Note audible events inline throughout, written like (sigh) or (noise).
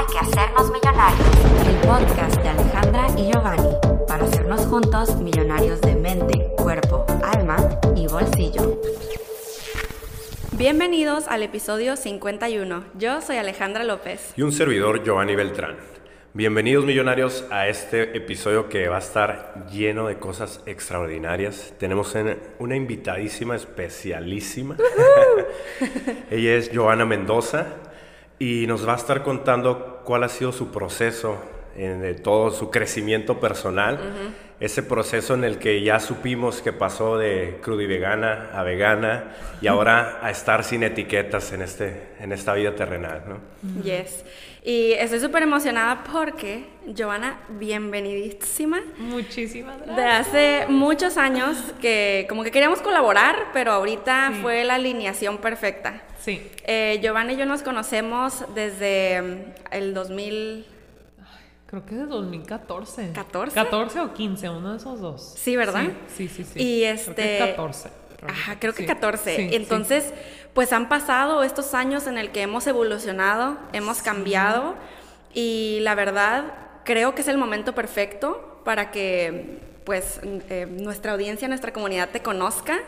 Hay que hacernos millonarios, el podcast de Alejandra y Giovanni, para hacernos juntos millonarios de mente, cuerpo, alma y bolsillo. Bienvenidos al episodio 51. Yo soy Alejandra López. Y un servidor, Giovanni Beltrán. Bienvenidos millonarios a este episodio que va a estar lleno de cosas extraordinarias. Tenemos una invitadísima especialísima. (laughs) Ella es Joana Mendoza y nos va a estar contando cuál ha sido su proceso en todo su crecimiento personal, ese proceso en el que ya supimos que pasó de crudo y vegana a vegana y ahora a estar sin etiquetas en, este, en esta vida terrenal. ¿no? Yes. Y estoy súper emocionada porque, Giovanna, bienvenidísima. Muchísimas gracias. De hace muchos años que como que queríamos colaborar, pero ahorita fue la alineación perfecta. Sí. Eh, Giovanna y yo nos conocemos desde mm, el 2000... Creo que es de 2014. ¿14? 14 o 15, uno de esos dos. Sí, ¿verdad? Sí, sí, sí. Y este... Creo que 14. Ajá, creo que 14. Sí, Entonces, pues han pasado estos años en el que hemos evolucionado, hemos cambiado y la verdad creo que es el momento perfecto para que pues eh, nuestra audiencia, nuestra comunidad te conozca,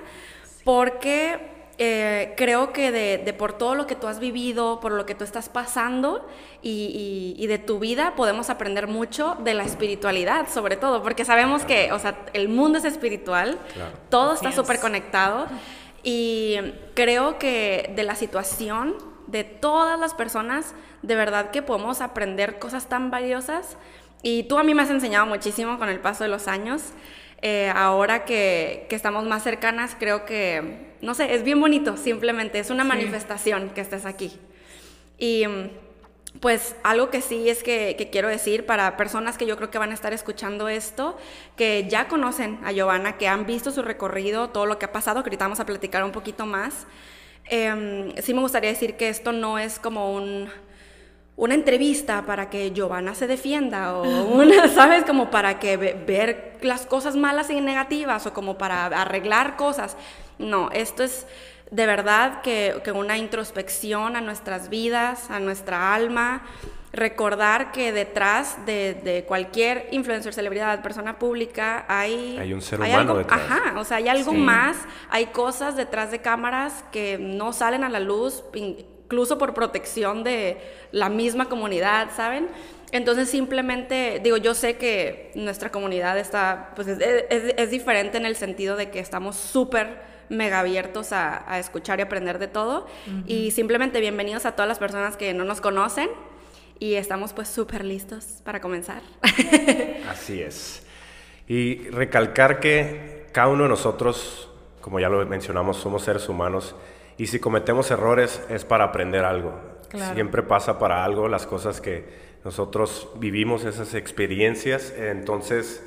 porque eh, creo que de, por todo lo que tú has vivido, por lo que tú estás pasando y, de tu vida, podemos aprender mucho de la espiritualidad, sobre todo, porque sabemos que, o sea, el mundo es espiritual, todo está súper conectado y creo que de la situación de todas las personas, de verdad que podemos aprender cosas tan valiosas y tú a mí me has enseñado muchísimo con el paso de los años. Eh, ahora que, que, estamos más cercanas, creo que, no sé, es bien bonito, simplemente, es una manifestación que estés aquí. Y pues algo que sí es que, que, quiero decir para personas que yo creo que van a estar escuchando esto, que ya conocen a Giovanna, que han visto su recorrido, todo lo que ha pasado, que ahorita vamos a platicar un poquito más. Eh, sí me gustaría decir que esto no es como un una entrevista para que Giovanna se defienda o una, (laughs) ¿sabes? Como para que ver las cosas malas y negativas o como para arreglar cosas. No, esto es de verdad que, que una introspección a nuestras vidas, a nuestra alma, recordar que detrás de, de, cualquier influencer, celebridad, persona pública, hay... Hay un ser humano detrás. Ajá, o sea, hay algo más, hay cosas detrás de cámaras que no salen a la luz, incluso por protección de la misma comunidad, ¿saben? Entonces simplemente, digo, yo sé que nuestra comunidad está, pues es, es, diferente en el sentido de que estamos súper mega abiertos a, a, escuchar y aprender de todo. Y simplemente bienvenidos a todas las personas que no nos conocen y estamos pues súper listos para comenzar. (laughs) Así es. Y recalcar que cada uno de nosotros, como ya lo mencionamos, somos seres humanos y si cometemos errores es para aprender algo. Siempre pasa para algo las cosas que nosotros vivimos, esas experiencias. Entonces,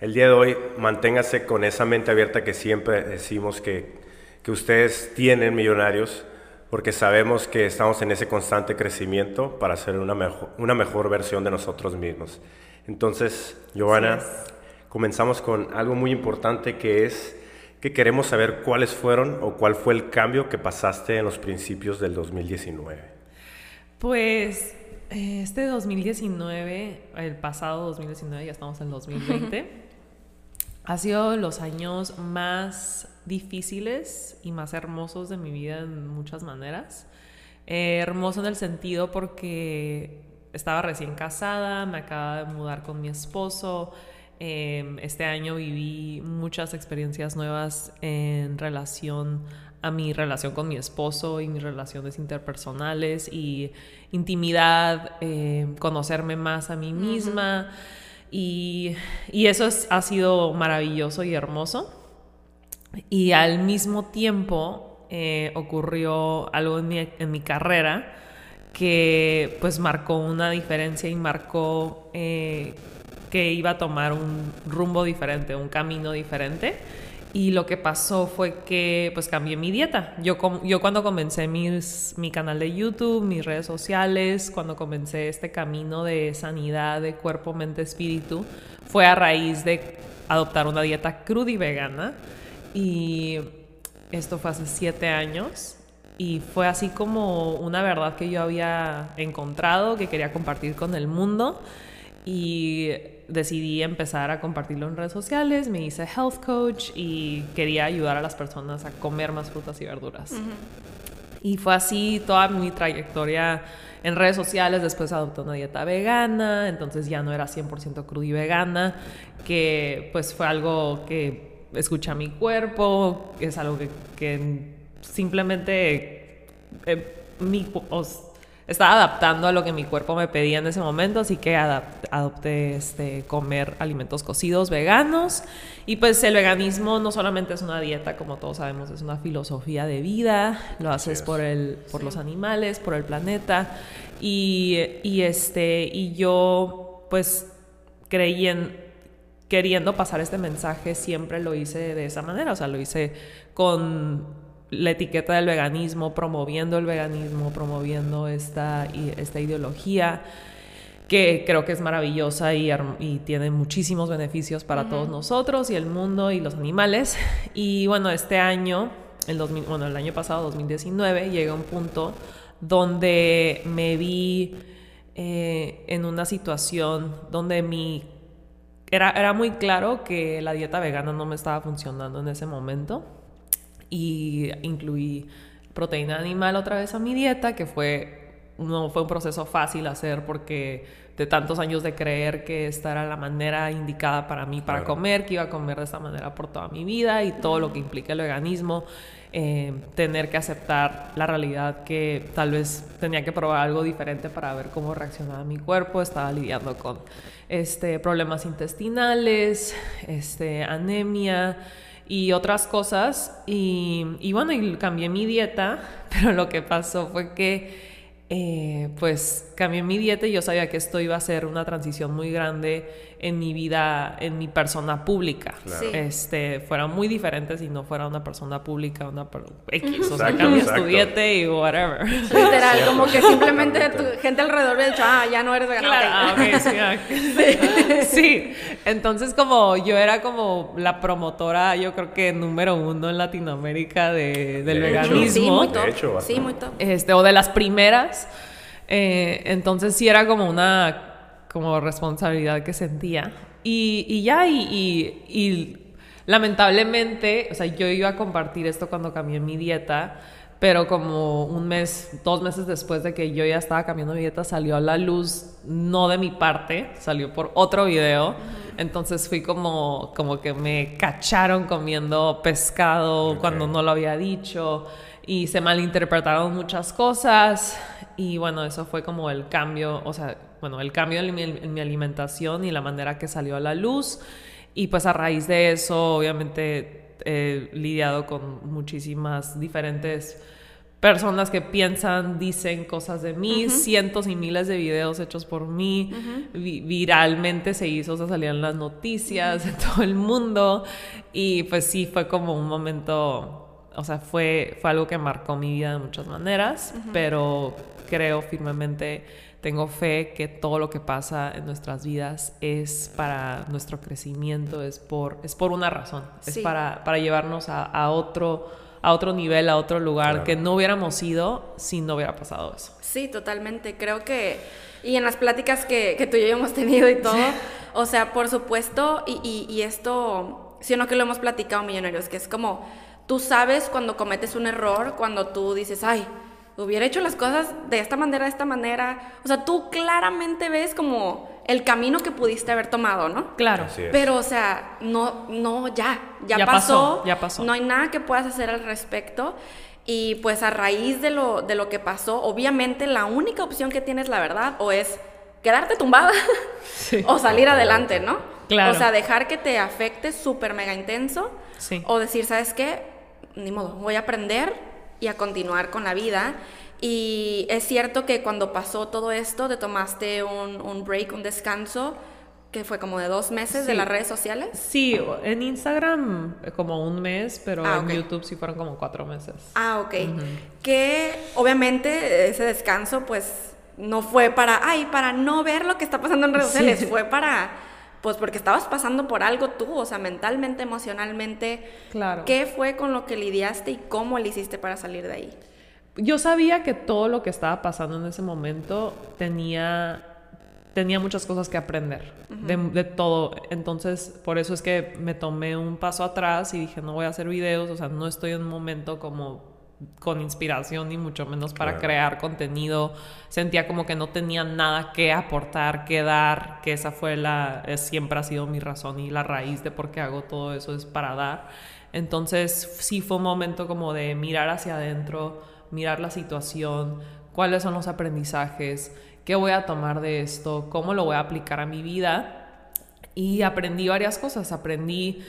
el día de hoy, manténgase con esa mente abierta que siempre decimos que, que ustedes tienen millonarios, porque sabemos que estamos en ese constante crecimiento para ser una mejor, una mejor versión de nosotros mismos. Entonces, Giovanna, comenzamos con algo muy importante que es que queremos saber cuáles fueron o cuál fue el cambio que pasaste en los principios del 2019. Pues este 2019, el pasado 2019, ya estamos en 2020, (laughs) ha sido los años más difíciles y más hermosos de mi vida en muchas maneras. Eh, hermoso en el sentido porque estaba recién casada, me acaba de mudar con mi esposo, Em, este año viví muchas experiencias nuevas en relación a mi relación con mi esposo y mis relaciones interpersonales y intimidad, em, conocerme más a mí misma. y, eso ha sido maravilloso y hermoso. Y al mismo tiempo eh, ocurrió algo en mi, en mi, carrera que pues marcó una diferencia y marcó eh, que iba a tomar un rumbo diferente, un camino diferente. Y lo que pasó fue que pues cambié mi dieta. Yo, cuando comencé mi canal de YouTube, mis redes sociales, cuando comencé este camino de sanidad de cuerpo, mente, espíritu, fue a raíz de adoptar una dieta cruda y vegana. Y esto fue hace siete años. y fue así como una verdad que yo había encontrado, que quería compartir con el mundo y decidí empezar a compartirlo en redes sociales, me hice health coach y quería ayudar a las personas a comer más frutas y verduras. Y fue así toda mi trayectoria en redes sociales, después adopté una dieta vegana, entonces ya no era 100% cruda y vegana, que pues fue algo que escucha mi cuerpo, es algo que, simplemente eh, mi, estaba adaptando a lo que mi cuerpo me pedía en ese momento, así que adopté este, comer alimentos cocidos veganos. Y pues el veganismo no solamente es una dieta, como todos sabemos, es una filosofía de vida, lo haces por, el, por los animales, por el planeta. Y, y, este, y yo pues creí en, queriendo pasar este mensaje, siempre lo hice de esa manera, o sea, lo hice con la etiqueta del veganismo, promoviendo el veganismo, promoviendo esta, esta ideología que creo que es maravillosa y, y tiene muchísimos beneficios para todos nosotros y el mundo y los animales. (laughs) Y bueno, este año, el bueno, el año pasado, 2019, llegué a un punto donde me vi eh, en una situación donde mi... Era, era muy claro que la dieta vegana no me estaba funcionando en ese momento y incluí proteína animal otra vez a mi dieta, que fue, no fue un proceso fácil hacer porque de tantos años de creer que esta era la manera indicada para mí para comer, que iba a comer de esta manera por toda mi vida y todo lo que implica el veganismo, eh, tener que aceptar la realidad que tal vez tenía que probar algo diferente para ver cómo reaccionaba mi cuerpo, estaba lidiando con este, problemas intestinales, este, anemia, y otras cosas. Y, y, bueno, y cambié mi dieta, (laughs) pero lo que pasó fue que eh, pues cambié mi dieta y yo sabía que esto iba a ser una transición muy grande en mi vida, en mi persona pública. Este, fuera muy diferente si no fuera una persona pública, una X, o sea, cambias tu dieta y whatever. Literal, como que simplemente tu gente alrededor me ha dicho, ah, ya no eres vegana. Ah, (laughs) sí, sí. entonces como yo era como la promotora, yo creo que número uno en Latinoamérica de, del veganismo. Sí, muy top. sí, muy top. Este, o de las primeras eh, entonces sí era como una como responsabilidad que sentía. Y, ya, y, lamentablemente, o sea, yo iba a compartir esto cuando cambié mi dieta, pero como un mes, dos meses después de que yo ya estaba cambiando mi dieta, salió a la luz, no de mi parte, salió por otro video. Entonces fui como, como que me cacharon comiendo pescado cuando no lo había dicho y se malinterpretaron muchas cosas y bueno, eso fue como el cambio, o sea, bueno, el cambio en mi, alimentación y la manera que salió a la luz. Y pues a raíz de eso, obviamente, he lidiado con muchísimas diferentes personas que piensan, dicen cosas de mí, cientos y miles de videos hechos por mí, viralmente se hizo, se salían las noticias de todo el mundo. Y pues sí, fue como un momento, o sea, fue, fue algo que marcó mi vida de muchas maneras, pero creo firmemente, tengo fe que todo lo que pasa en nuestras vidas es para nuestro crecimiento, es por, es por una razón, es para, para llevarnos a, otro, a otro nivel, a otro lugar que no hubiéramos ido si no hubiera pasado eso. Sí, totalmente. Creo que, y en las pláticas que, que tú y yo hemos tenido y todo, (laughs) o sea, por supuesto, y, y, y esto, si no que lo hemos platicado, millonarios, que es como, tú sabes cuando cometes un error, cuando tú dices, ay, hubiera hecho las cosas de esta manera, de esta manera. O sea, tú claramente ves como el camino que pudiste haber tomado, ¿no? Claro. Pero, o sea, no, no, ya, ya, pasó, Ya pasó. No hay nada que puedas hacer al respecto. Y pues a raíz de lo, de lo que pasó, obviamente la única opción que tienes, la verdad, o es quedarte tumbada (laughs) o salir adelante, ¿no? Claro. O sea, dejar que te afecte súper mega intenso. Sí. O decir, ¿sabes qué? Ni modo, voy a aprender y a continuar con la vida. Y es cierto que cuando pasó todo esto, te tomaste un, break, un descanso, que fue como de dos meses de las redes sociales. Sí, en Instagram eh, como un mes, pero ah, en YouTube sí fueron como cuatro meses. Ah, ok. Que obviamente ese descanso pues no fue para, ay, para no ver lo que está pasando en redes sociales, fue para pues porque estabas pasando por algo tú, o sea, mentalmente, emocionalmente. Claro. ¿Qué fue con lo que lidiaste y cómo le hiciste para salir de ahí? yo sabía que todo lo que estaba pasando en ese momento tenía tenía muchas cosas que aprender de, de, todo. Entonces, por eso es que me tomé un paso atrás y dije, no voy a hacer videos, o sea, no estoy en un momento como con inspiración ni mucho menos para crear contenido. Sentía como que no tenía nada que aportar, que dar, que esa fue la, siempre ha sido mi razón y la raíz de por qué hago todo eso es para dar. Entonces sí fue un momento como de mirar hacia adentro, mirar la situación, cuáles son los aprendizajes, qué voy a tomar de esto, cómo lo voy a aplicar a mi vida. Y aprendí varias cosas, aprendí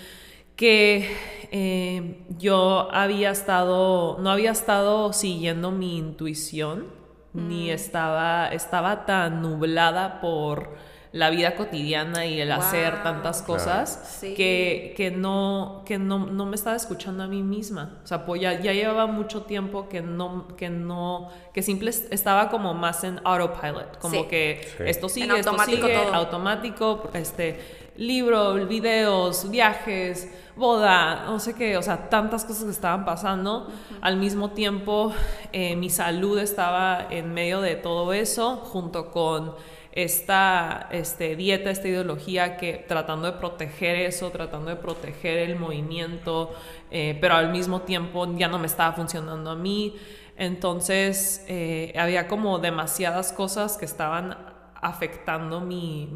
que eh, yo había estado, no había estado siguiendo mi intuición, ni mm. estaba, estaba tan nublada por la vida cotidiana y el hacer tantas cosas que, que, no, que no, no, me estaba escuchando a mí misma. O sea, pues ya, ya, llevaba mucho tiempo que no, que no, que simple estaba como más en autopilot, como que esto sigue, esto sigue, automático, este, libros, videos, viajes, boda, no sé qué, o sea, tantas cosas que estaban pasando. Al mismo tiempo, eh, mi salud estaba en medio de todo eso, junto con esta este, dieta, esta ideología que tratando de proteger eso, tratando de proteger el movimiento, eh, pero al mismo tiempo ya no me estaba funcionando a mí. Entonces eh, había como demasiadas cosas que estaban afectando mi,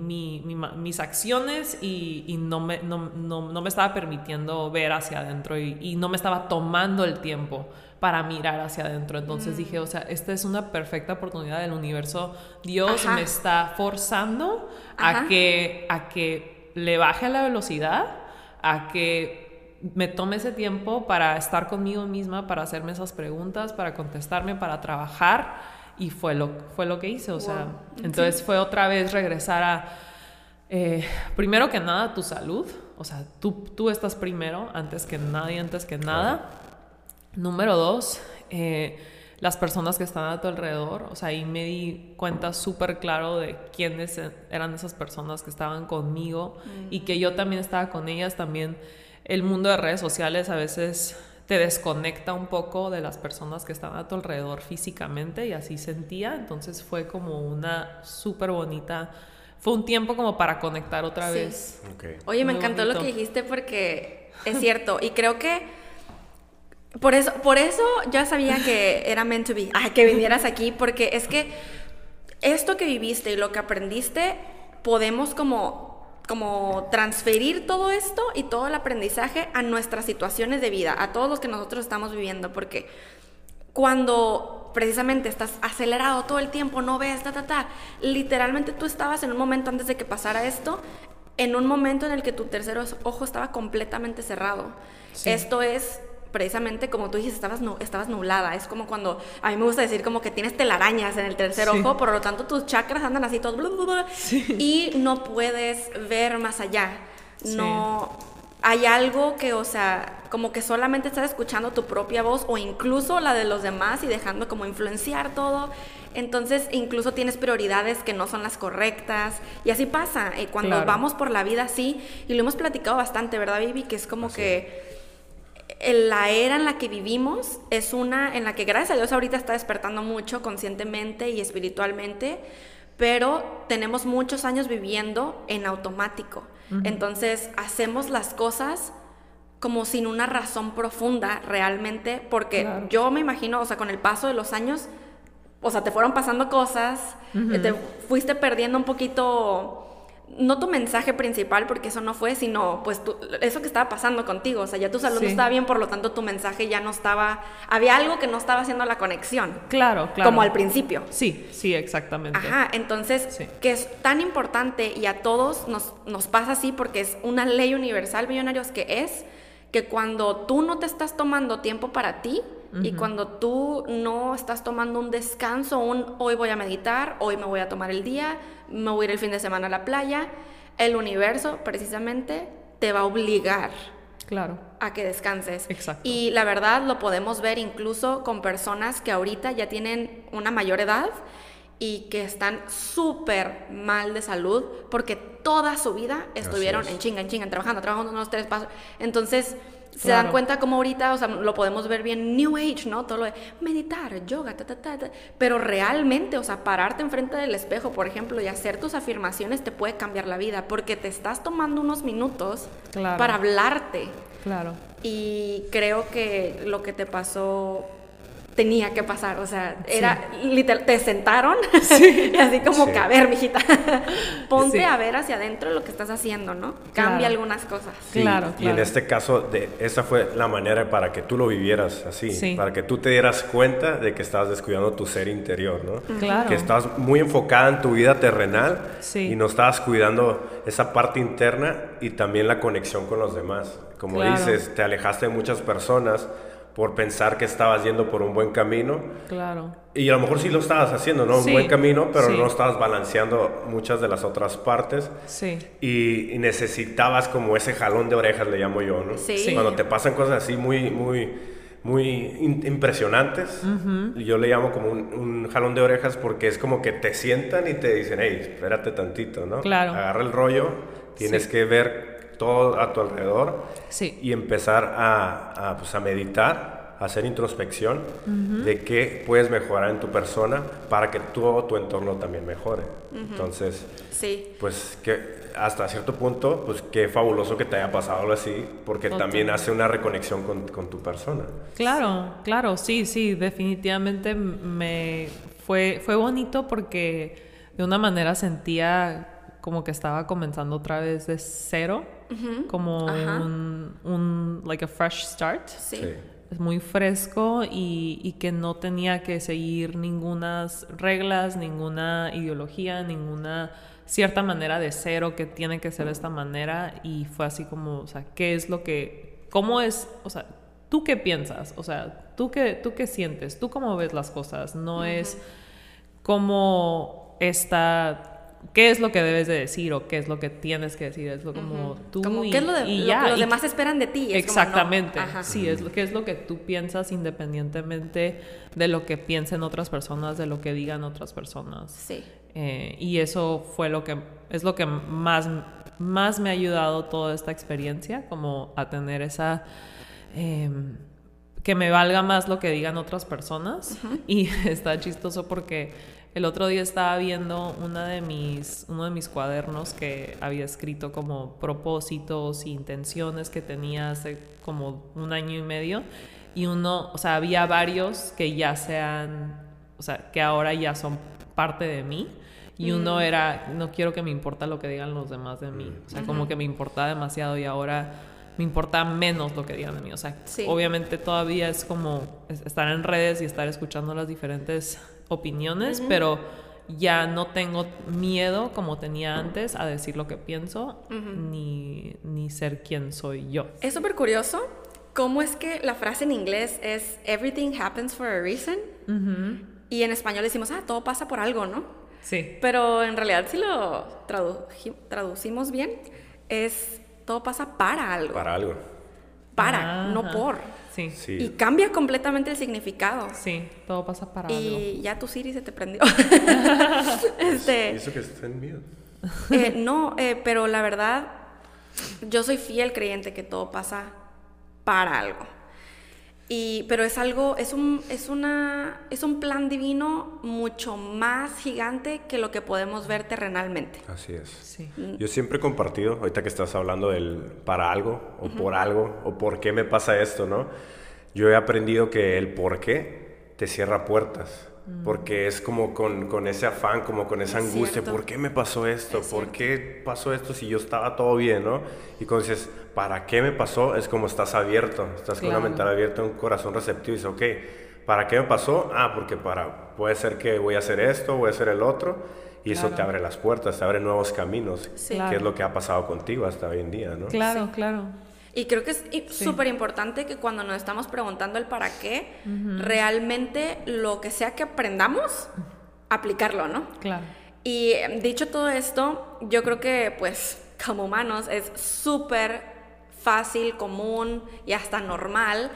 mis acciones y, no, me, no, no, me, estaba permitiendo ver hacia adentro y, no me estaba tomando el tiempo para mirar hacia adentro. Entonces mm. dije, o sea, esta es una perfecta oportunidad del universo. Dios me está forzando a que, a que le baje la velocidad, a que me tome ese tiempo para estar conmigo misma, para hacerme esas preguntas, para contestarme, para trabajar y fue lo, fue lo que hice, o sea, entonces fue otra vez regresar a, eh, primero que nada, tu salud, o sea, tú, tú estás primero, antes que nadie, antes que nada. Número dos, eh, las personas que están a tu alrededor, o sea, ahí me di cuenta súper claro de quiénes eran esas personas que estaban conmigo y que yo también estaba con ellas, también el mundo de redes sociales a veces te desconecta un poco de las personas que están a tu alrededor físicamente y así sentía. Entonces fue como una súper bonita, fue un tiempo como para conectar otra vez. Oye, me encantó lo que dijiste porque es cierto y creo que por eso, por eso ya sabía que era meant to be, que vinieras aquí porque es que esto que viviste y lo que aprendiste podemos como como transferir todo esto y todo el aprendizaje a nuestras situaciones de vida, a todos los que nosotros estamos viviendo, porque cuando precisamente estás acelerado todo el tiempo, no ves, ta, ta, ta, literalmente tú estabas en un momento antes de que pasara esto, en un momento en el que tu tercer ojo estaba completamente cerrado. Esto es precisamente como tú dijiste, estabas, estabas nublada. Es como cuando, a mí me gusta decir como que tienes telarañas en el tercer ojo, por lo tanto tus chakras andan así todos, y no puedes ver más allá. No, hay algo que, o sea, como que solamente estás escuchando tu propia voz o incluso la de los demás y dejando como influenciar todo. Entonces, incluso tienes prioridades que no son las correctas. Y así pasa. Y cuando vamos por la vida así, y lo hemos platicado bastante, ¿verdad, Vivi? Que es como que la era en la que vivimos es una en la que gracias a Dios ahorita está despertando mucho conscientemente y espiritualmente, pero tenemos muchos años viviendo en automático. Entonces hacemos las cosas como sin una razón profunda realmente, porque yo me imagino, o sea, con el paso de los años, o sea, te fueron pasando cosas, te fuiste perdiendo un poquito no tu mensaje principal, porque eso no fue, sino pues eso que estaba pasando contigo. O sea, ya tu salud no estaba bien, por lo tanto tu mensaje ya no estaba. Había algo que no estaba haciendo la conexión. Claro, claro. Como al principio. Sí, sí, exactamente. Ajá, entonces, que es tan importante y a todos nos, nos pasa así porque es una ley universal, millonarios, que es que cuando tú no te estás tomando tiempo para ti, y cuando tú no estás tomando un descanso, un hoy voy a meditar, hoy me voy a tomar el día, me voy a ir el fin de semana a la playa, el universo precisamente te va a obligar claro. a que descanses. Exacto. Y la verdad lo podemos ver incluso con personas que ahorita ya tienen una mayor edad y que están súper mal de salud porque toda su vida estuvieron en chinga, en chinga, trabajando, trabajando unos tres pasos. Entonces, se dan cuenta como ahorita, o sea, lo podemos ver bien New Age, ¿no? Todo lo de meditar, yoga, ta, ta, ta, ta. Pero realmente, o sea, pararte enfrente del espejo, por ejemplo, y hacer tus afirmaciones te puede cambiar la vida, porque te estás tomando unos minutos Claro. para hablarte. Claro. Y creo que lo que te pasó tenía que pasar, o sea, era literal, te sentaron (laughs) y (laughs) así como Sí. que, a ver, mijita, (laughs) ponte Sí. a ver hacia adentro lo que estás haciendo, ¿no? Claro. Cambia algunas cosas. Sí, Claro, Y en claro. este caso, de, esa fue la manera para que tú lo vivieras así, Sí. para que tú te dieras cuenta de que estabas descuidando tu ser interior, ¿no? Claro. Que estabas muy enfocada en tu vida terrenal Sí. y no estabas cuidando esa parte interna y también la conexión con los demás. Como Claro. dices, te alejaste de muchas personas por pensar que estabas yendo por un buen camino Claro. y a lo mejor sí lo estabas haciendo, ¿no? Sí, Un buen camino, pero sí. no estabas balanceando muchas de las otras partes Sí. y, y necesitabas como ese jalón de orejas, le llamo yo, ¿no? Sí. Cuando te pasan cosas así muy, muy, muy in- impresionantes, yo le llamo como un, un jalón de orejas porque es como que te sientan y te dicen, hey, espérate tantito, ¿no? Claro. Agarra el rollo, tienes Sí. que ver todo a tu alrededor Sí. y empezar a, a, pues, a meditar, a hacer introspección de qué puedes mejorar en tu persona para que todo tu entorno también mejore. Entonces, Sí. pues que hasta cierto punto, pues qué fabuloso que te haya pasado algo así, porque también hace una reconexión con, con tu persona. Claro, claro, sí, sí, definitivamente me fue, fue bonito porque de una manera sentía como que estaba comenzando otra vez de cero, como un, un, like a fresh start. Sí. Sí. Es muy fresco y, y que no tenía que seguir ninguna reglas, ninguna ideología, ninguna cierta manera de ser o que tiene que ser de esta manera. Y fue así como, o sea, ¿qué es lo que, cómo es, o sea, tú qué piensas, o sea, tú qué, tú qué sientes, tú cómo ves las cosas, no es cómo está, qué es lo que debes de decir o qué es lo que tienes que decir, es lo como tú Como y, qué es lo, de, y lo ya, que los y demás esperan de ti. es como, no. Exactamente. Sí, es lo que es lo que tú piensas independientemente de lo que piensen otras personas, de lo que digan otras personas. Sí. Eh, y eso fue lo que es lo que más más me ha ayudado toda esta experiencia, como a tener esa em, que me valga más lo que digan otras personas. Y (laughs) está chistoso porque el otro día estaba viendo una de mis, uno de mis cuadernos que había escrito como propósitos e intenciones que tenía hace como un año y medio. Y uno, o sea, había varios que ya sean, o sea, que ahora ya son parte de mí. Y uno era, no quiero que me importa lo que digan los demás de mí. O sea, como que me importa demasiado y ahora me importa menos lo que digan de mí. O sea, Sí. obviamente todavía es como es- estar en redes y estar escuchando las diferentes opiniones, pero ya no tengo miedo como tenía antes a decir lo que pienso ni, ni ser quien soy yo. Es súper curioso cómo es que la frase en inglés es everything happens for a reason. Y en español decimos, ah, todo pasa por algo, ¿no? Sí. Pero en realidad si lo traducimos bien, es todo pasa para algo. Para algo. Para, no por. Sí. Sí. Y cambia completamente el significado. Sí, todo pasa para algo. Y ya tu Siri se te prendió. (laughs) este, ¿Y eso que está en miedo? eh, no, eh, pero la verdad, yo soy fiel creyente que todo pasa para algo. Y, pero es algo, es un, es una, es un plan divino mucho más gigante que lo que podemos ver terrenalmente. Así es. Sí. Yo siempre he compartido, ahorita que estás hablando del para algo, o por algo, o por qué me pasa esto, ¿no? Yo he aprendido que el por qué te cierra puertas. Porque es como con, con ese afán, como con esa Es angustia, cierto. ¿por qué me pasó esto? Es ¿Por qué pasó esto si yo estaba todo bien, no? Y cuando dices, ¿para qué me pasó? Es como estás abierto, estás con una Claro. mental abierta, un corazón receptivo y dices, ok, ¿para qué me pasó? Ah, porque para, puede ser que voy a hacer esto, voy a hacer el otro, y eso Claro. te abre las puertas, te abre nuevos caminos, Sí. que es lo que ha pasado contigo hasta hoy en día, ¿no? Claro, claro. Y creo que es súper importante que cuando nos estamos preguntando el para qué, realmente lo que sea que aprendamos, aplicarlo, ¿no? Claro. Y eh, dicho todo esto, yo creo que pues como humanos es súper fácil, común y hasta normal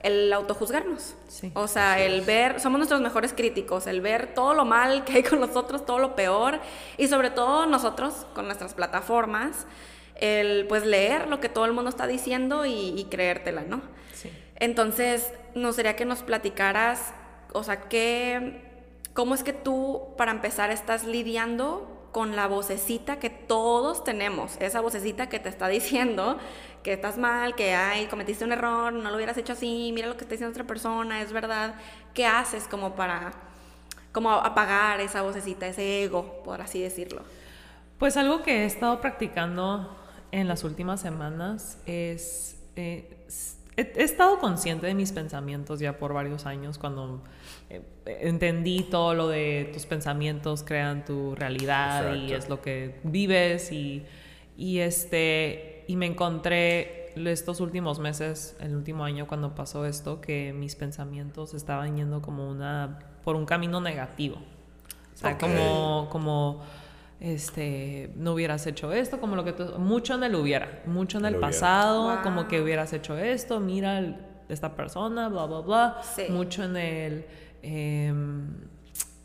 el autojuzgarnos. Sí. O sea, el ver, somos nuestros mejores críticos, el ver todo lo mal que hay con nosotros, todo lo peor y sobre todo nosotros con nuestras plataformas. El pues leer lo que todo el mundo está diciendo y, creértela, ¿no? Sí. Entonces, nos sería que nos platicaras, o sea, qué, cómo es que tú, para empezar, estás lidiando con la vocecita que todos tenemos, esa vocecita que te está diciendo que estás mal, que ay, cometiste un error, no lo hubieras hecho así, mira lo que está diciendo otra persona, es verdad. ¿Qué haces como para como apagar esa vocecita, ese ego, por así decirlo? Pues algo que he estado practicando en las últimas semanas es... Eh, he, estado consciente de mis pensamientos ya por varios años cuando eh, entendí todo lo de tus pensamientos crean tu realidad y es lo que vives y, y este y me encontré estos últimos meses, el último año cuando pasó esto, que mis pensamientos estaban yendo como una por un camino negativo. O sea, como como este, no hubieras hecho esto, como lo que tú, mucho en el hubiera, mucho en el, pasado, como que hubieras hecho esto, mira esta persona, bla, bla, bla, mucho en el, em,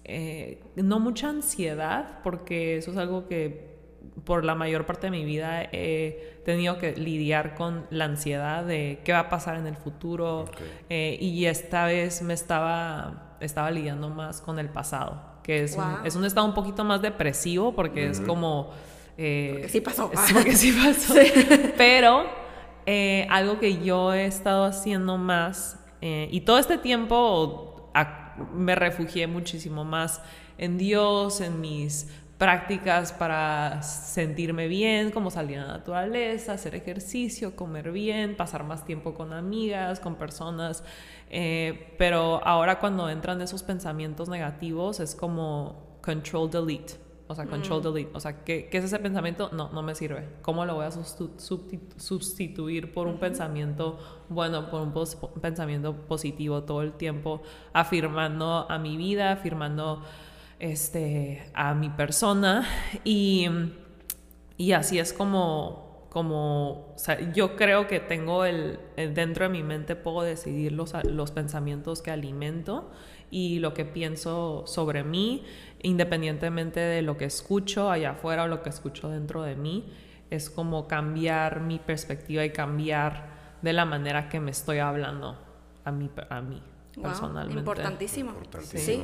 eh, no mucha ansiedad, porque eso es algo que por la mayor parte de mi vida he tenido que lidiar con la ansiedad de qué va a pasar en el futuro eh, y esta vez me estaba, estaba lidiando más con el pasado que es, un, es un estado un poquito más depresivo porque es como... Eh, porque sí (laughs) pasó. porque sí pasó. Pero eh, algo que yo he estado haciendo más, eh, y todo este tiempo me refugié muchísimo más en Dios, en mis prácticas para sentirme bien, como salir a la naturaleza, hacer ejercicio, comer bien, pasar más tiempo con amigas, con personas eh, pero ahora cuando entran esos pensamientos negativos es como control delete. O sea, control mm. delete. O sea, ¿qué, ¿qué, es ese pensamiento? No, no me sirve. ¿Cómo lo voy a sustituir por un pensamiento bueno, por un pensamiento positivo todo el tiempo? Afirmando a mi vida, afirmando este, a mi persona. Y, y así es como como, o sea, yo creo que tengo el, dentro de mi mente puedo decidir los, los pensamientos que alimento y lo que pienso sobre mí, independientemente de lo que escucho allá afuera o lo que escucho dentro de mí, es como cambiar mi perspectiva y cambiar de la manera que me estoy hablando a mí, a mí personalmente. Importantísimo. Sí.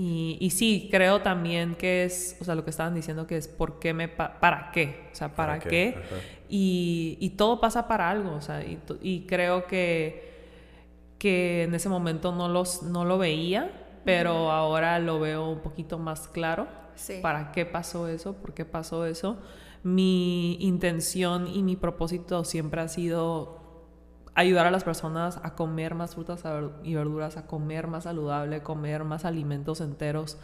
Y, sí, creo también que es, o sea, lo que estaban diciendo que es por qué me, para qué, o sea, para, qué. Y, todo pasa para algo, o sea, y, creo que, que en ese momento no, los, no lo veía, pero ahora lo veo un poquito más claro. ¿Para qué pasó eso? ¿Por qué pasó eso? Mi intención y mi propósito siempre ha sido ayudar a las personas a comer más frutas y verduras, a comer más saludable, comer más alimentos enteros.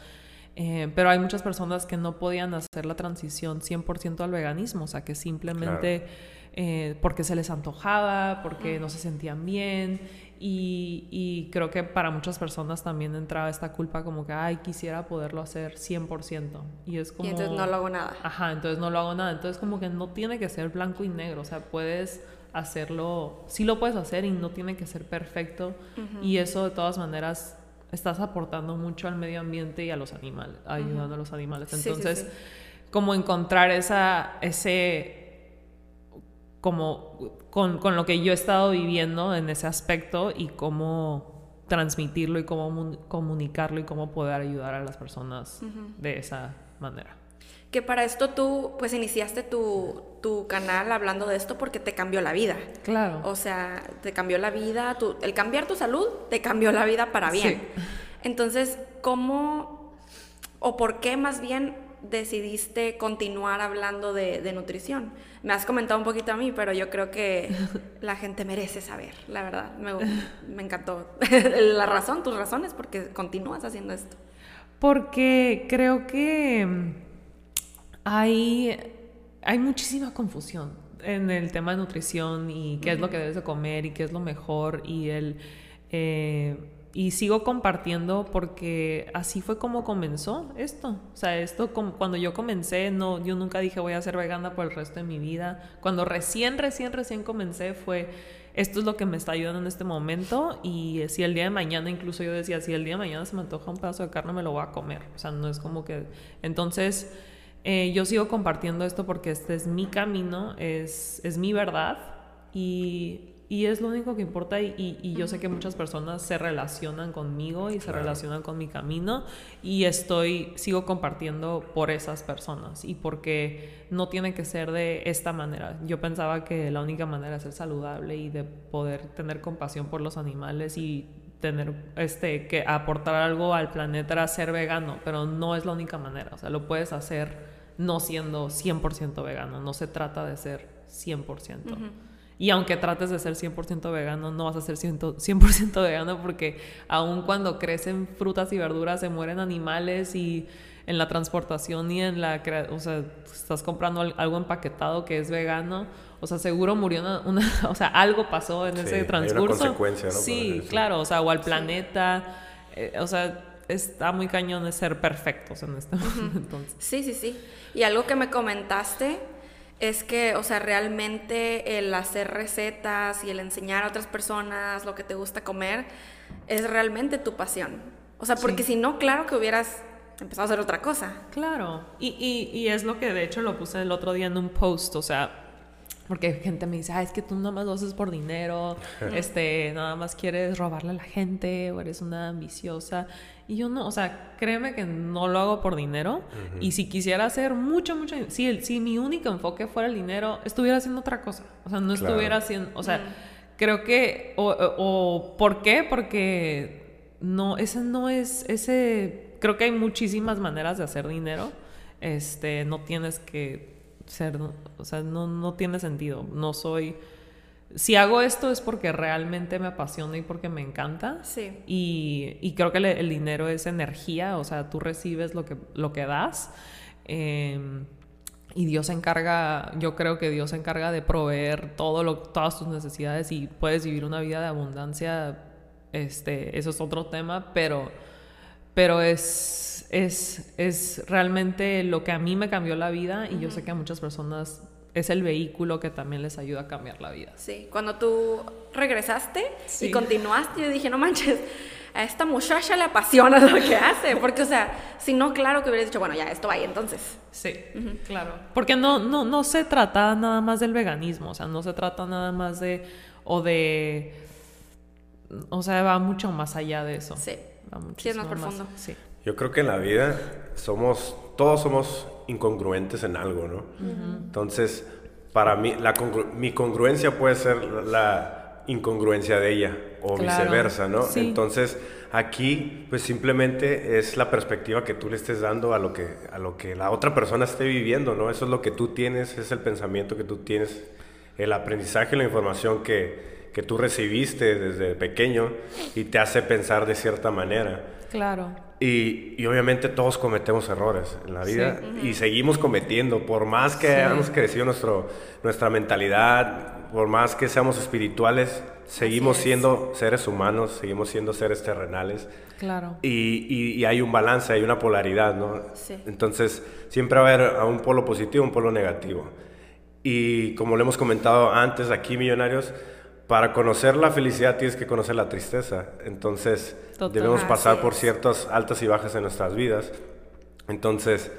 Eh, pero hay muchas personas que no podían hacer la transición 100% al veganismo, o sea, que simplemente eh, porque se les antojaba, porque no se sentían bien. Y, creo que para muchas personas también entraba esta culpa como que, ay, quisiera poderlo hacer 100%. Y es como... Y entonces no lo hago nada. Ajá, entonces no lo hago nada. Entonces como que no tiene que ser blanco y negro, o sea, puedes hacerlo, sí lo puedes hacer y no tiene que ser perfecto. Y eso de todas maneras estás aportando mucho al medio ambiente y a los animales, ayudando a los animales. Entonces, como encontrar esa, ese, como con, con, lo que yo he estado viviendo en ese aspecto y cómo transmitirlo y cómo comunicarlo y cómo poder ayudar a las personas de esa manera que para esto tú pues iniciaste tu, tu, canal hablando de esto porque te cambió la vida. Claro. O sea, te cambió la vida, tu, el cambiar tu salud te cambió la vida para bien. Sí. Entonces, ¿cómo o por qué más bien decidiste continuar hablando de, de, nutrición? Me has comentado un poquito a mí, pero yo creo que (laughs) la gente merece saber, la verdad. Me, me encantó. (laughs) (laughs) la razón, tus razones, porque continúas haciendo esto. Porque creo que hay, hay muchísima confusión en el tema de nutrición y qué es lo que debes de comer y qué es lo mejor y el... Eh, y sigo compartiendo porque así fue como comenzó esto. O sea, esto cuando yo comencé, no, yo nunca dije voy a ser vegana por el resto de mi vida. Cuando recién, recién, recién comencé fue esto es lo que me está ayudando en este momento y si el día de mañana, incluso yo decía, si el día de mañana se me antoja un pedazo de carne, me lo voy a comer. O sea, no es como que... Entonces Eh, yo sigo compartiendo esto porque este es mi camino, es, es mi verdad y, y es lo único que importa y, y, yo sé que muchas personas se relacionan conmigo y se relacionan con mi camino y estoy, sigo compartiendo por esas personas y porque no tiene que ser de esta manera. Yo pensaba que la única manera de ser saludable y de poder tener compasión por los animales y tener este que aportar algo al planeta era ser vegano, pero no es la única manera, o sea, lo puedes hacer no siendo 100% vegano, no se trata de ser 100%. Y aunque trates de ser 100% vegano, no vas a ser 100%, vegano porque aun cuando crecen frutas y verduras se mueren animales y en la transportación y en la... O sea, estás comprando algo empaquetado que es vegano, o sea, seguro murió una... (laughs) o sea, algo pasó en ese transcurso. Hay una consecuencia, ¿no? Sí, claro, o sea, o al planeta, eh, o sea está muy cañón de ser perfectos en este momento. Sí, sí, sí. Y algo que me comentaste es que, o sea, realmente el hacer recetas y el enseñar a otras personas lo que te gusta comer es realmente tu pasión. O sea, porque si no, claro que hubieras empezado a hacer otra cosa. Claro. Y, y, y es lo que de hecho lo puse el otro día en un post, o sea, porque gente me dice, ah, es que tú nada más lo haces por dinero, (laughs) este, nada más quieres robarle a la gente o eres una ambiciosa. Y yo no, o sea, créeme que no lo hago por dinero. Y si quisiera hacer mucho, mucho, si, si mi único enfoque fuera el dinero, estuviera haciendo otra cosa. O sea, no estuviera haciendo, o sea, creo que, o, o, ¿por qué? Porque no, ese no es, ese, creo que hay muchísimas maneras de hacer dinero. Este, no tienes que ser, o sea, no, no tiene sentido. No soy... Si hago esto es porque realmente me apasiona y porque me encanta. Sí. Y, y creo que el, dinero es energía, o sea, tú recibes lo que, lo que das. Em, y Dios se encarga, yo creo que Dios se encarga de proveer todo lo, todas tus necesidades y puedes vivir una vida de abundancia. Este, eso es otro tema, pero, pero es es, es realmente lo que a mí me cambió la vida y yo sé que a muchas personas es el vehículo que también les ayuda a cambiar la vida. Sí, cuando tú regresaste y continuaste, yo dije, no manches, a esta muchacha le apasiona lo que hace, porque, o sea, si no, claro que hubieras dicho, bueno, ya, esto va ahí entonces. Sí, claro. Porque no, no, no se trata nada más del veganismo, o sea, no se trata nada más de, o de, o sea, va mucho más allá de eso. Sí, va sí es más profundo. sí. Yo creo que en la vida somos, todos somos incongruentes en algo, ¿no? Entonces, para mí, la mi congruencia puede ser la incongruencia de ella o viceversa, ¿no? Entonces, aquí, pues simplemente es la perspectiva que tú le estés dando a lo que, a lo que la otra persona esté viviendo, ¿no? Eso es lo que tú tienes, es el pensamiento que tú tienes, el aprendizaje, la información que, que tú recibiste desde pequeño y te hace pensar de cierta manera. Claro. Y, obviamente todos cometemos errores en la vida y seguimos cometiendo, por más que hayamos crecido nuestro, nuestra mentalidad, por más que seamos espirituales, seguimos siendo seres humanos, seguimos siendo seres terrenales. Claro. Y, y, hay un balance, hay una polaridad, ¿no? Entonces, siempre va a haber un polo positivo, un polo negativo. Y como lo hemos comentado antes aquí, millonarios, para conocer la felicidad tienes que conocer la tristeza. Entonces, debemos pasar por ciertas altas y bajas en nuestras vidas. Entonces,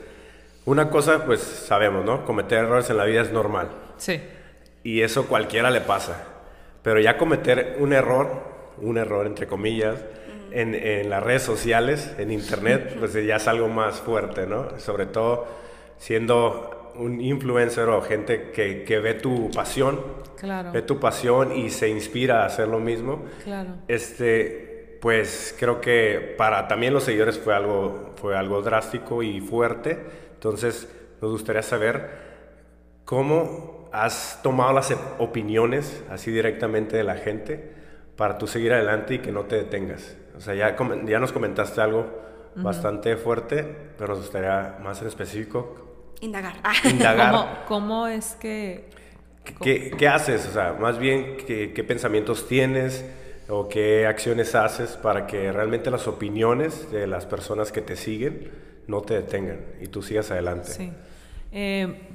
una cosa, pues sabemos, ¿no? Cometer errores en la vida es normal. Sí. Y eso cualquiera le pasa. Pero ya cometer un error, un error entre comillas, en, en las redes sociales, en internet, (laughs) pues ya es algo más fuerte, ¿no? Sobre todo siendo un influencer o gente que, que, ve tu pasión, claro. ve tu pasión y se inspira a hacer lo mismo, claro. este, pues creo que para también los seguidores fue algo, fue algo drástico y fuerte. Entonces, nos gustaría saber cómo has tomado las opiniones así directamente de la gente para tú seguir adelante y que no te detengas. O sea, ya, ya nos comentaste algo bastante fuerte, pero nos gustaría más en específico Indagar. Indagar. ¿Cómo, es que...? ¿Qué, haces? O sea, más bien, ¿qué, ¿qué, pensamientos tienes o qué acciones haces para que realmente las opiniones de las personas que te siguen no te detengan y tú sigas adelante? Sí. Eh,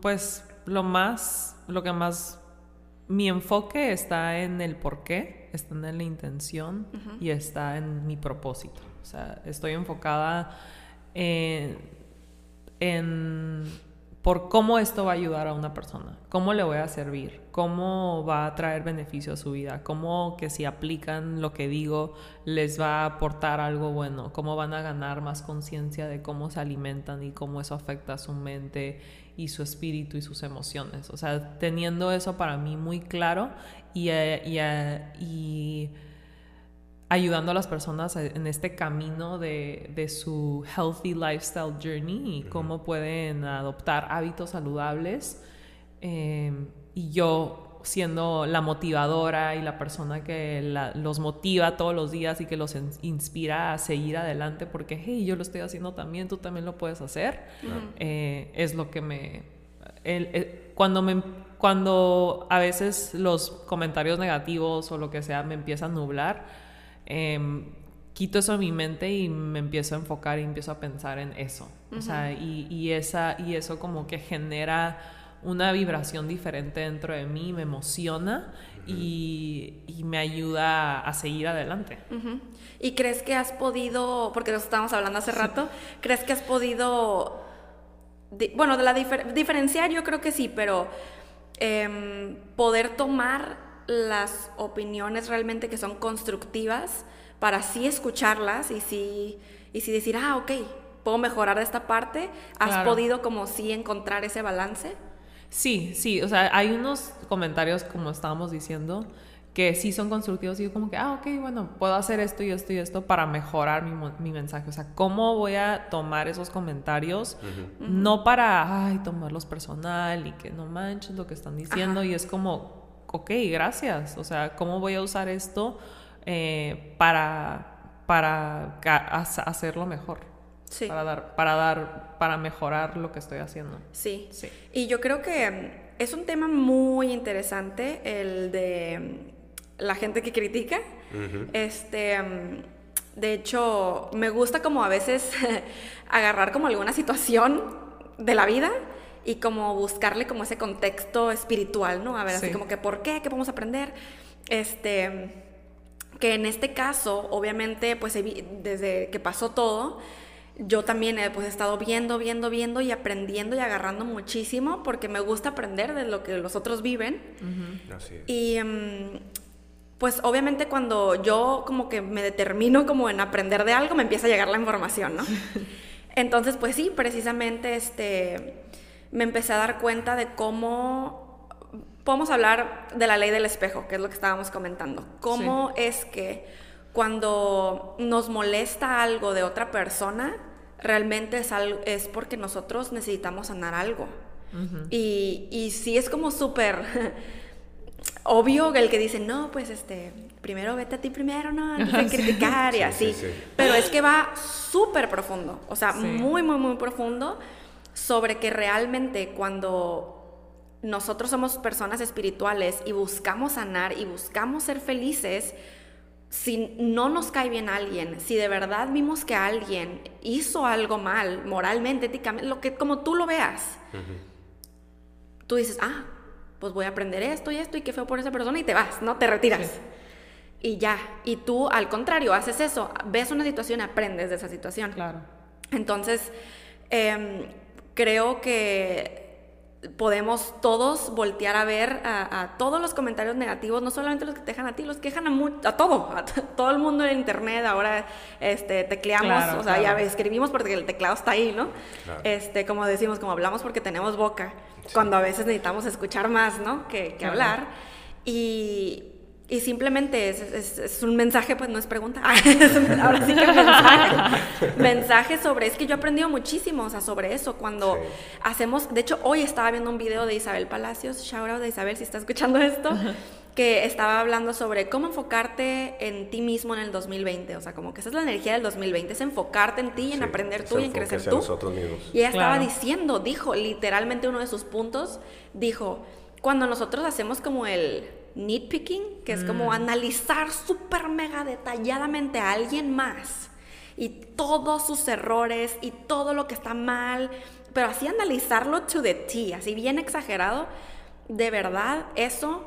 pues lo más, lo que más, mi enfoque está en el por qué, está en la intención y está en mi propósito. O sea, estoy enfocada en en por cómo esto va a ayudar a una persona, cómo le voy a servir, cómo va a traer beneficio a su vida, cómo que si aplican lo que digo les va a aportar algo bueno, cómo van a ganar más conciencia de cómo se alimentan y cómo eso afecta a su mente y su espíritu y sus emociones. O sea, teniendo eso para mí muy claro y, eh, y, eh, y ayudando a las personas en este camino de, de su healthy lifestyle journey y cómo pueden adoptar hábitos saludables. Eh, y yo siendo la motivadora y la persona que los motiva todos los días y que los inspira a seguir adelante porque, hey, yo lo estoy haciendo también, tú también lo puedes hacer, eh, es lo que me... cuando me cuando a veces los comentarios negativos o lo que sea me empiezan a nublar, Em, quito eso de mi mente y me empiezo a enfocar y empiezo a pensar en eso. O sea, y, esa, y eso como que genera una vibración diferente dentro de mí, me emociona y, me ayuda a seguir adelante. ¿Y crees que has podido, porque nos estábamos hablando hace rato, crees que has podido, bueno, de la diferenciar yo creo que sí, pero em, poder tomar las opiniones realmente que son constructivas para sí escucharlas y sí, y sí decir, ah, ok, puedo mejorar de esta parte. ¿Has podido como sí encontrar ese balance? Sí, sí, o sea, hay unos comentarios, como estábamos diciendo, que sí son constructivos y yo como que, ah, ok, bueno, puedo hacer esto y esto y esto para mejorar mi, mensaje. O sea, ¿cómo voy a tomar esos comentarios? No para, ay, tomarlos personal y que no manches lo que están diciendo. Y es como, ok, gracias. O sea, ¿cómo voy a usar esto eh, para, para hacerlo mejor? Sí. Para dar, para dar, para mejorar lo que estoy haciendo. Sí. sí. Y yo creo que mm, es un tema muy interesante el de mm, la gente que critica. Este. Mm, de hecho, me gusta como a veces (laughs) agarrar como alguna situación de la vida y como buscarle como ese contexto espiritual, ¿no? A ver, así como que por qué, qué podemos aprender. Este, que en este caso, obviamente, pues desde que pasó todo, yo también he pues, estado viendo, viendo, viendo y aprendiendo y agarrando muchísimo porque me gusta aprender de lo que los otros viven. Así es. Y em, pues obviamente cuando yo como que me determino como en aprender de algo, me empieza a llegar la información, ¿no? (laughs) Entonces, pues sí, precisamente este me empecé a dar cuenta de cómo podemos hablar de la ley del espejo, que es lo que estábamos comentando. Cómo es que cuando nos molesta algo de otra persona, realmente es, algo, es porque nosotros necesitamos sanar algo. y, y sí es como súper (laughs) obvio el que dice, no, pues este, primero vete a ti primero, ¿no? Antes (laughs) de criticar y así. Pero es que va súper profundo, o sea, muy, muy, muy profundo sobre que realmente cuando nosotros somos personas espirituales y buscamos sanar y buscamos ser felices, si no nos cae bien alguien, si de verdad vimos que alguien hizo algo mal, moralmente, éticamente, lo que como tú lo veas, tú dices, ah, pues voy a aprender esto y esto y qué feo por esa persona y te vas, ¿no? Te retiras. Y ya, y tú al contrario, haces eso, ves una situación, aprendes de esa situación. Claro. Entonces, eh, creo que podemos todos voltear a ver a, todos los comentarios negativos, no solamente los que te dejan a ti, los que dejan a, a todo, a todo el mundo en internet, ahora este, tecleamos, o sea, ya escribimos porque el teclado está ahí, ¿no? Este, como decimos, como hablamos porque tenemos boca, cuando a veces necesitamos escuchar más, ¿no? Que, que hablar. Y, y simplemente es, un mensaje, pues no es pregunta. (laughs) Ahora sí que es mensaje. (laughs) mensaje sobre, es que yo he aprendido muchísimo, o sea, sobre eso. Cuando hacemos, de hecho, hoy estaba viendo un video de Isabel Palacios, shout out de Isabel si está escuchando esto, que estaba hablando sobre cómo enfocarte en ti mismo en el 2020. O sea, como que esa es la energía del 2020, es enfocarte en ti, en aprender tú y en crecer tú. Y ella estaba diciendo, dijo, literalmente uno de sus puntos, dijo, cuando nosotros hacemos como el nitpicking, que es como mm. analizar súper mega detalladamente a alguien más y todos sus errores y todo lo que está mal, pero así analizarlo to the T, así bien exagerado, de verdad eso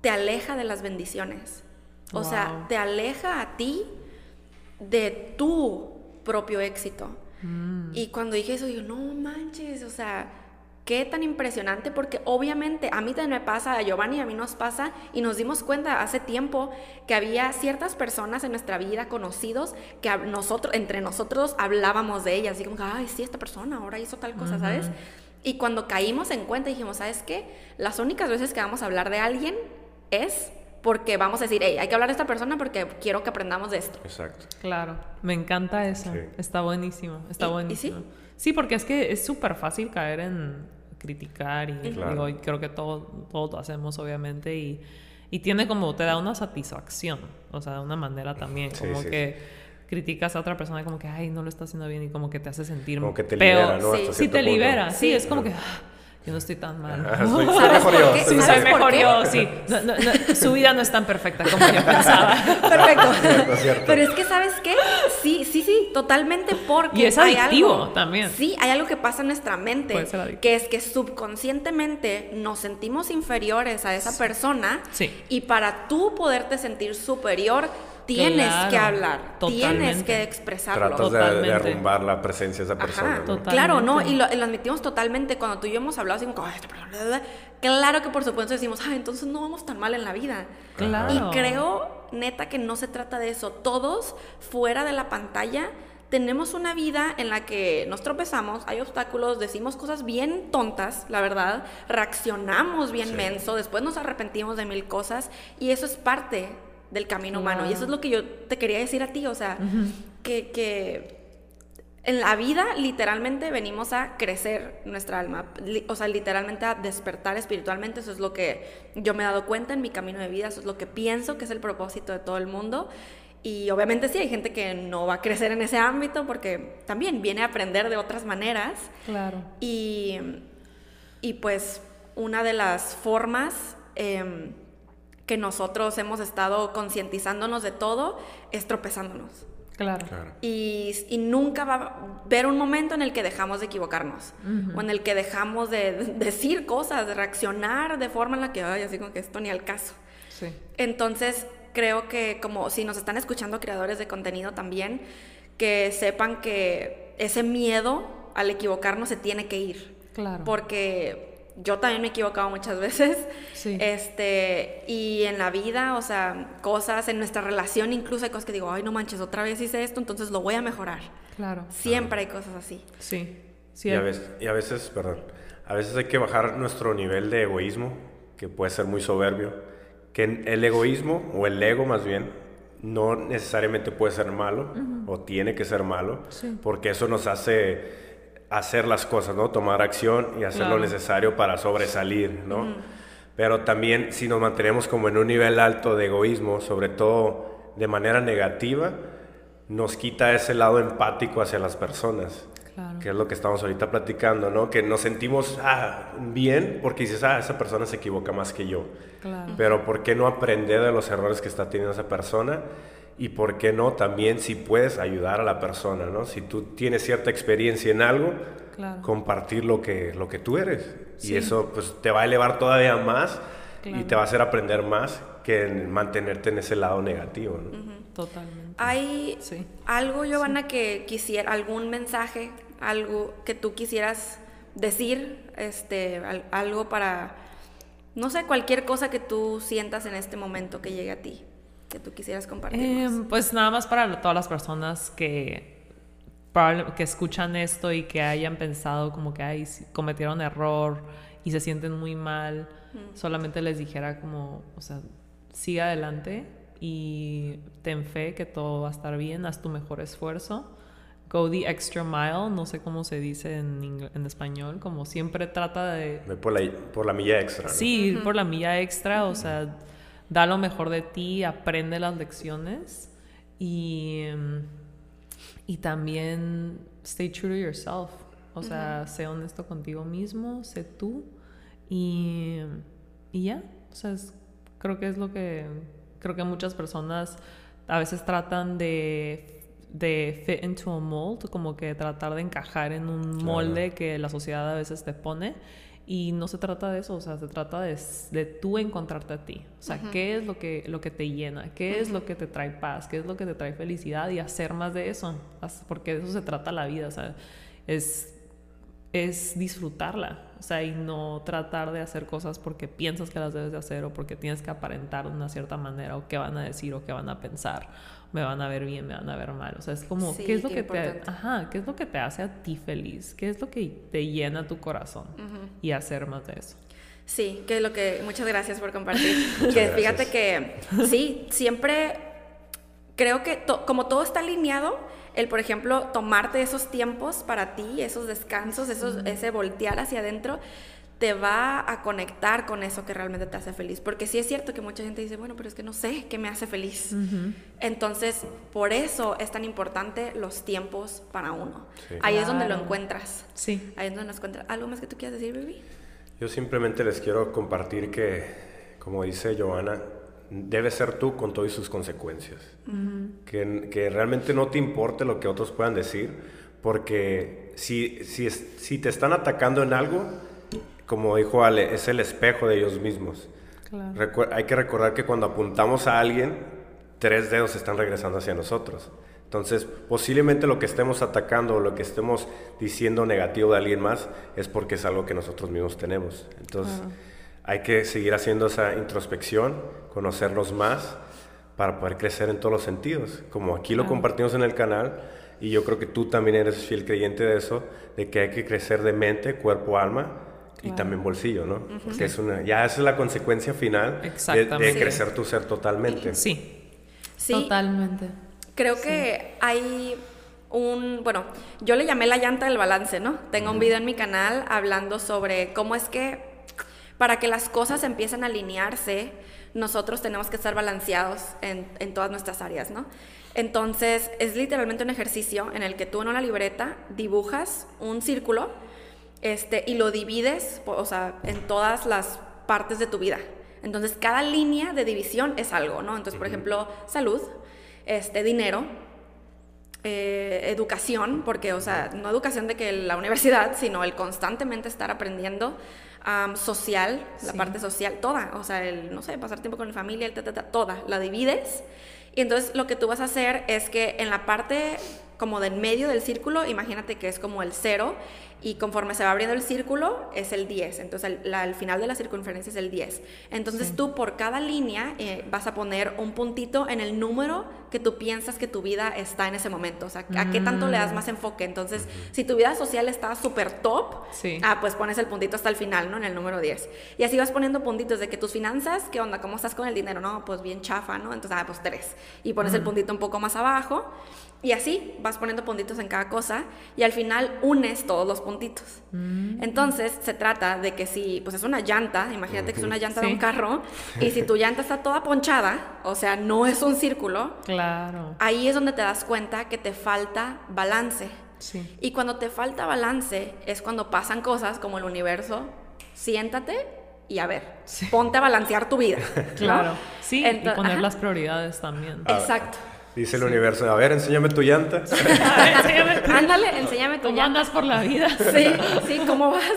te aleja de las bendiciones. O sea, te aleja a ti de tu propio éxito. Mm. Y cuando dije eso, digo, no manches, o sea, qué tan impresionante, porque obviamente a mí también me pasa, a Giovanni a mí nos pasa, y nos dimos cuenta hace tiempo que había ciertas personas en nuestra vida, conocidos, que nosotros, entre nosotros hablábamos de ellas, así como, ay, sí, esta persona ahora hizo tal cosa, ¿sabes? Y cuando caímos en cuenta dijimos, ¿sabes qué? Las únicas veces que vamos a hablar de alguien es porque vamos a decir, hey, hay que hablar de esta persona porque quiero que aprendamos de esto. Exacto. Claro, me encanta eso. Está buenísimo, está buenísimo. sí? sí? porque es que es súper fácil caer en criticar y digo, creo que todo, todo lo hacemos obviamente y, y, tiene como, te da una satisfacción, o sea, de una manera también, como que criticas a otra persona como que, ay, no lo está haciendo bien y como que te hace sentir... Como que te libera, ¿no? Sí, te libera, sí, es como que... Ah, yo no estoy tan mal. soy, mejor yo. Sí, soy mejor yo, sí. su vida no es tan perfecta como yo pensaba. Perfecto. Pero es que, ¿sabes qué? Sí, sí, sí, totalmente porque Y es adictivo también. Sí, hay algo que pasa en nuestra mente, que es que subconscientemente nos sentimos inferiores a esa persona sí. y para tú poderte sentir superior, tienes que hablar, tienes que expresarlo. Tratas de derrumbar la presencia de esa persona. Claro, ¿no? Y lo, admitimos totalmente. Cuando tú y yo hemos hablado así como, claro que por supuesto decimos, ah, entonces no vamos tan mal en la vida. Claro. Y creo, neta, que no se trata de eso. Todos fuera de la pantalla tenemos una vida en la que nos tropezamos, hay obstáculos, decimos cosas bien tontas, la verdad, reaccionamos bien menso, después nos arrepentimos de mil cosas y eso es parte del camino humano. Y eso es lo que yo te quería decir a ti, o sea, que, que, en la vida literalmente venimos a crecer nuestra alma, o sea, literalmente a despertar espiritualmente, eso es lo que yo me he dado cuenta en mi camino de vida, eso es lo que pienso que es el propósito de todo el mundo. Y obviamente sí, hay gente que no va a crecer en ese ámbito porque también viene a aprender de otras maneras. Claro. Y, y pues una de las formas... Eh, que nosotros hemos estado concientizándonos de todo es tropezándonos. Claro. Y, y, nunca va a haber un momento en el que dejamos de equivocarnos o en el que dejamos de, (laughs) decir cosas, de reaccionar de forma en la que, ay, así como que esto ni al caso. Sí. Entonces, creo que como si nos están escuchando creadores de contenido también, que sepan que ese miedo al equivocarnos se tiene que ir. Claro. Porque yo también me he equivocado muchas veces. Sí. Este, y en la vida, o sea, cosas, en nuestra relación incluso hay cosas que digo, ay, no manches, otra vez hice esto, entonces lo voy a mejorar. Claro. Siempre hay cosas así. Sí. sí y, a veces, y a veces, perdón, a veces hay que bajar nuestro nivel de egoísmo, que puede ser muy soberbio, que el egoísmo, o el ego más bien, no necesariamente puede ser malo, o tiene que ser malo, porque eso nos hace hacer las cosas, ¿no? Tomar acción y hacer lo necesario para sobresalir, ¿no? Pero también si nos mantenemos como en un nivel alto de egoísmo, sobre todo de manera negativa, nos quita ese lado empático hacia las personas. Que es lo que estamos ahorita platicando, ¿no? Que nos sentimos ah, bien porque dices, ah, esa persona se equivoca más que yo. Pero ¿por qué no aprender de los errores que está teniendo esa persona? Y por qué no también si puedes ayudar a la persona, ¿no? Si tú tienes cierta experiencia en algo, compartir lo que, lo que tú eres. Y eso pues te va a elevar todavía más y te va a hacer aprender más que mantenerte en ese lado negativo, ¿no? Totalmente. ¿Hay algo, Giovanna, que quisiera, algún mensaje, algo que tú quisieras decir, este, algo para, no sé, cualquier cosa que tú sientas en este momento que llegue a ti? Que tú quisieras compartir? Em, pues nada más para todas las personas que, que escuchan esto y que hayan pensado como que ay, cometieron error y se sienten muy mal, solamente les dijera como, o sea, sigue adelante y ten fe que todo va a estar bien, haz tu mejor esfuerzo. Go the extra mile, no sé cómo se dice en, en español, como siempre trata de... Por la, por la milla extra. Sí, por la milla extra, o sea, da lo mejor de ti, aprende las lecciones y, y también stay true to yourself. O sea, sé honesto contigo mismo, sé tú y, y ya. O sea, creo que es lo que creo que muchas personas a veces tratan de, de fit into a mold, como que tratar de encajar en un molde que la sociedad a veces te pone Y no se trata de eso, o sea, se trata de, de tú encontrarte a ti. O sea, ¿qué es lo que, lo que te llena? ¿Qué es lo que te trae paz? ¿Qué es lo que te trae felicidad? Y hacer más de eso, porque de eso se trata la vida, o sea, es, es disfrutarla, o sea, y no tratar de hacer cosas porque piensas que las debes de hacer o porque tienes que aparentar de una cierta manera o qué van a decir o qué van a pensar me van a ver bien, me van a ver mal. O sea, es como, ¿qué es lo que te, ajá, qué es lo que te hace a ti feliz? ¿Qué es lo que te llena tu corazón? Y hacer más de eso. Sí, que es lo que, muchas gracias por compartir. (laughs) que fíjate que, sí, siempre creo que como todo está alineado, el, por ejemplo, tomarte esos tiempos para ti, esos descansos, esos, ese voltear hacia adentro, te va a conectar con eso que realmente te hace feliz. Porque sí es cierto que mucha gente dice, bueno, pero es que no sé qué me hace feliz. Entonces, por eso es tan importante los tiempos para uno. Ahí es donde lo encuentras. Sí. Ahí es donde lo encuentras. ¿Algo más que tú quieras decir, Baby? Yo simplemente les quiero compartir que, como dice Joana, debe ser tú con todas sus consecuencias. que, que, realmente no te importe lo que otros puedan decir, porque si, si, si te están atacando en algo, como dijo Ale, es el espejo de ellos mismos. hay que recordar que cuando apuntamos a alguien, tres dedos están regresando hacia nosotros. Entonces, posiblemente lo que estemos atacando o lo que estemos diciendo negativo de alguien más es porque es algo que nosotros mismos tenemos. Entonces, hay que seguir haciendo esa introspección, conocernos más para poder crecer en todos los sentidos. Como aquí lo compartimos en el canal, y yo creo que tú también eres fiel creyente de eso, de que hay que crecer de mente, cuerpo, alma, y también bolsillo, ¿no? Porque es una, ya esa es la consecuencia final de, crecer tu ser totalmente. Sí. sí. Totalmente. Creo que hay un, bueno, yo le llamé la llanta del balance, ¿no? Tengo un video en mi canal hablando sobre cómo es que para que las cosas empiecen a alinearse, nosotros tenemos que estar balanceados en, en todas nuestras áreas, ¿no? Entonces, es literalmente un ejercicio en el que tú en una libreta dibujas un círculo este, y lo divides, o sea, en todas las partes de tu vida. Entonces, cada línea de división es algo, ¿no? Entonces, por ejemplo, salud, este, dinero, eh, educación, porque, o sea, no educación de que la universidad, sino el constantemente estar aprendiendo, social, la parte social, toda, o sea, el, no sé, pasar tiempo con la familia, el toda, la divides. Y entonces lo que tú vas a hacer es que en la parte como del medio del círculo, imagínate que es como el cero y conforme se va abriendo el círculo es el 10. Entonces el, final de la circunferencia es el 10. Entonces tú por cada línea eh, vas a poner un puntito en el número que tú piensas que tu vida está en ese momento. O sea, ¿a qué tanto le das más enfoque? Entonces, si tu vida social está súper top, ah, pues pones el puntito hasta el final, ¿no? En el número 10. Y así vas poniendo puntitos de que tus finanzas, ¿qué onda? ¿Cómo estás con el dinero? No, pues bien chafa, ¿no? Entonces, ah, pues 3. Y pones el puntito un poco más abajo. Y así vas poniendo puntitos en cada cosa y al final unes todos los puntitos. Mm. Entonces se trata de que si, pues es una llanta, imagínate que es una llanta de un carro, y si tu llanta está toda ponchada, o sea, no es un círculo, claro. ahí es donde te das cuenta que te falta balance. Sí. Y cuando te falta balance es cuando pasan cosas como el universo, siéntate y a ver, ponte a balancear tu vida. claro, sí, y poner las prioridades también. Exacto. Dice el universo, a ver, enséñame tu llanta. (laughs) Ándale, enséñame tu ¿Cómo andas por la vida? Sí, sí, ¿cómo vas?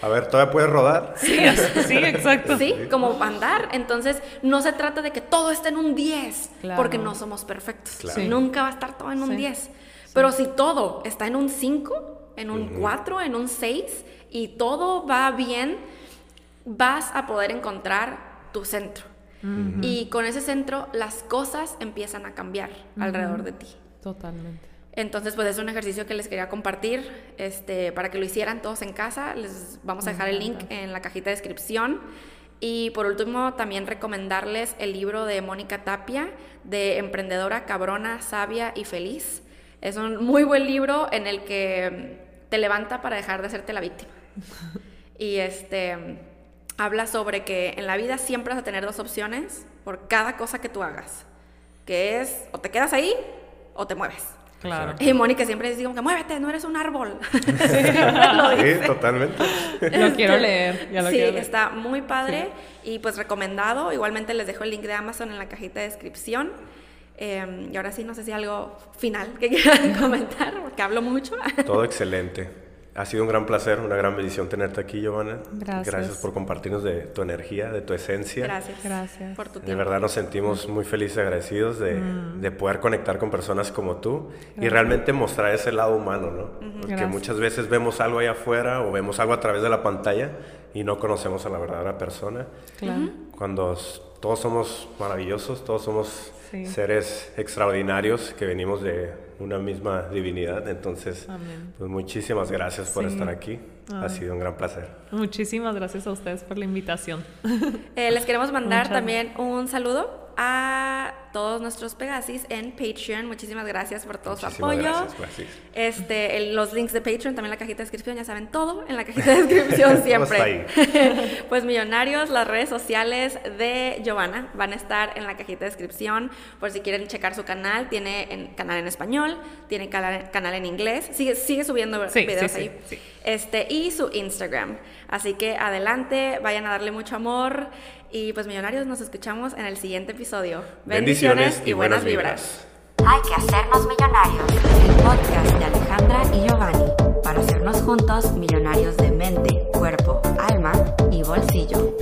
A ver, ¿todavía puedes rodar? Sí, (laughs) sí, exacto. Sí, como andar. Entonces, no se trata de que todo esté en un 10, porque no somos perfectos. Nunca va a estar todo en un 10. Pero si todo está en un 5, en un 4, en un 6, y todo va bien, vas a poder encontrar tu centro. Y con ese centro las cosas empiezan a cambiar alrededor de ti. Totalmente. Entonces, pues es un ejercicio que les quería compartir este, para que lo hicieran todos en casa. Les vamos a dejar el link en la cajita de descripción. Y por último, también recomendarles el libro de Mónica Tapia, de Emprendedora, Cabrona, Sabia y Feliz. Es un muy buen libro en el que te levanta para dejar de hacerte la víctima. (laughs) Y este habla sobre que en la vida siempre vas a tener dos opciones por cada cosa que tú hagas, que es o te quedas ahí o te mueves. Claro. Y Mónica siempre dice como que muévete, no eres un árbol. (laughs) Sí, totalmente. Lo quiero leer. Ya lo sí, quiero está muy padre y pues recomendado. Igualmente les dejo el link de Amazon en la cajita de descripción. Em, y ahora sí, no sé si algo final que quieran (laughs) comentar, porque hablo mucho. Todo excelente. Ha sido un gran placer, una gran bendición tenerte aquí, Giovanna. Gracias. Gracias por compartirnos de tu energía, de tu esencia. Gracias. Gracias. Por tu De tiempo. verdad nos sentimos muy felices y agradecidos de, Mm. de poder conectar con personas como tú y realmente mostrar ese lado humano, ¿no? Porque Gracias. muchas veces vemos algo allá afuera o vemos algo a través de la pantalla y no conocemos a la verdadera persona. Claro. Cuando todos somos maravillosos, todos somos Sí. seres extraordinarios que venimos de una misma divinidad. Entonces, Amén. pues muchísimas gracias por Sí. estar aquí. Ha sido un gran placer. Muchísimas gracias a ustedes por la invitación. Eh, les queremos mandar Muchas también un saludo a todos nuestros Pegasis en Patreon. Muchísimas gracias por todo su Muchísimas apoyo. gracias, gracias. Este, el- los links de Patreon, también en la cajita de descripción, ya saben todo en la cajita de descripción (laughs) siempre. (laughs) pues Millonarios, las redes sociales de Giovanna van a estar en la cajita de descripción por si quieren checar su canal. Tiene en- canal en español, tiene canal, canal en inglés, sigue, sigue subiendo Sí, videos sí, ahí. sí. Este, y su Instagram. Así que adelante, vayan a darle mucho amor. Y pues Millonarios, nos escuchamos en el siguiente episodio. Bendiciones y buenas vibras. Hay que hacernos millonarios. El podcast de Alejandra y Giovanni para hacernos juntos millonarios de mente, cuerpo, alma y bolsillo.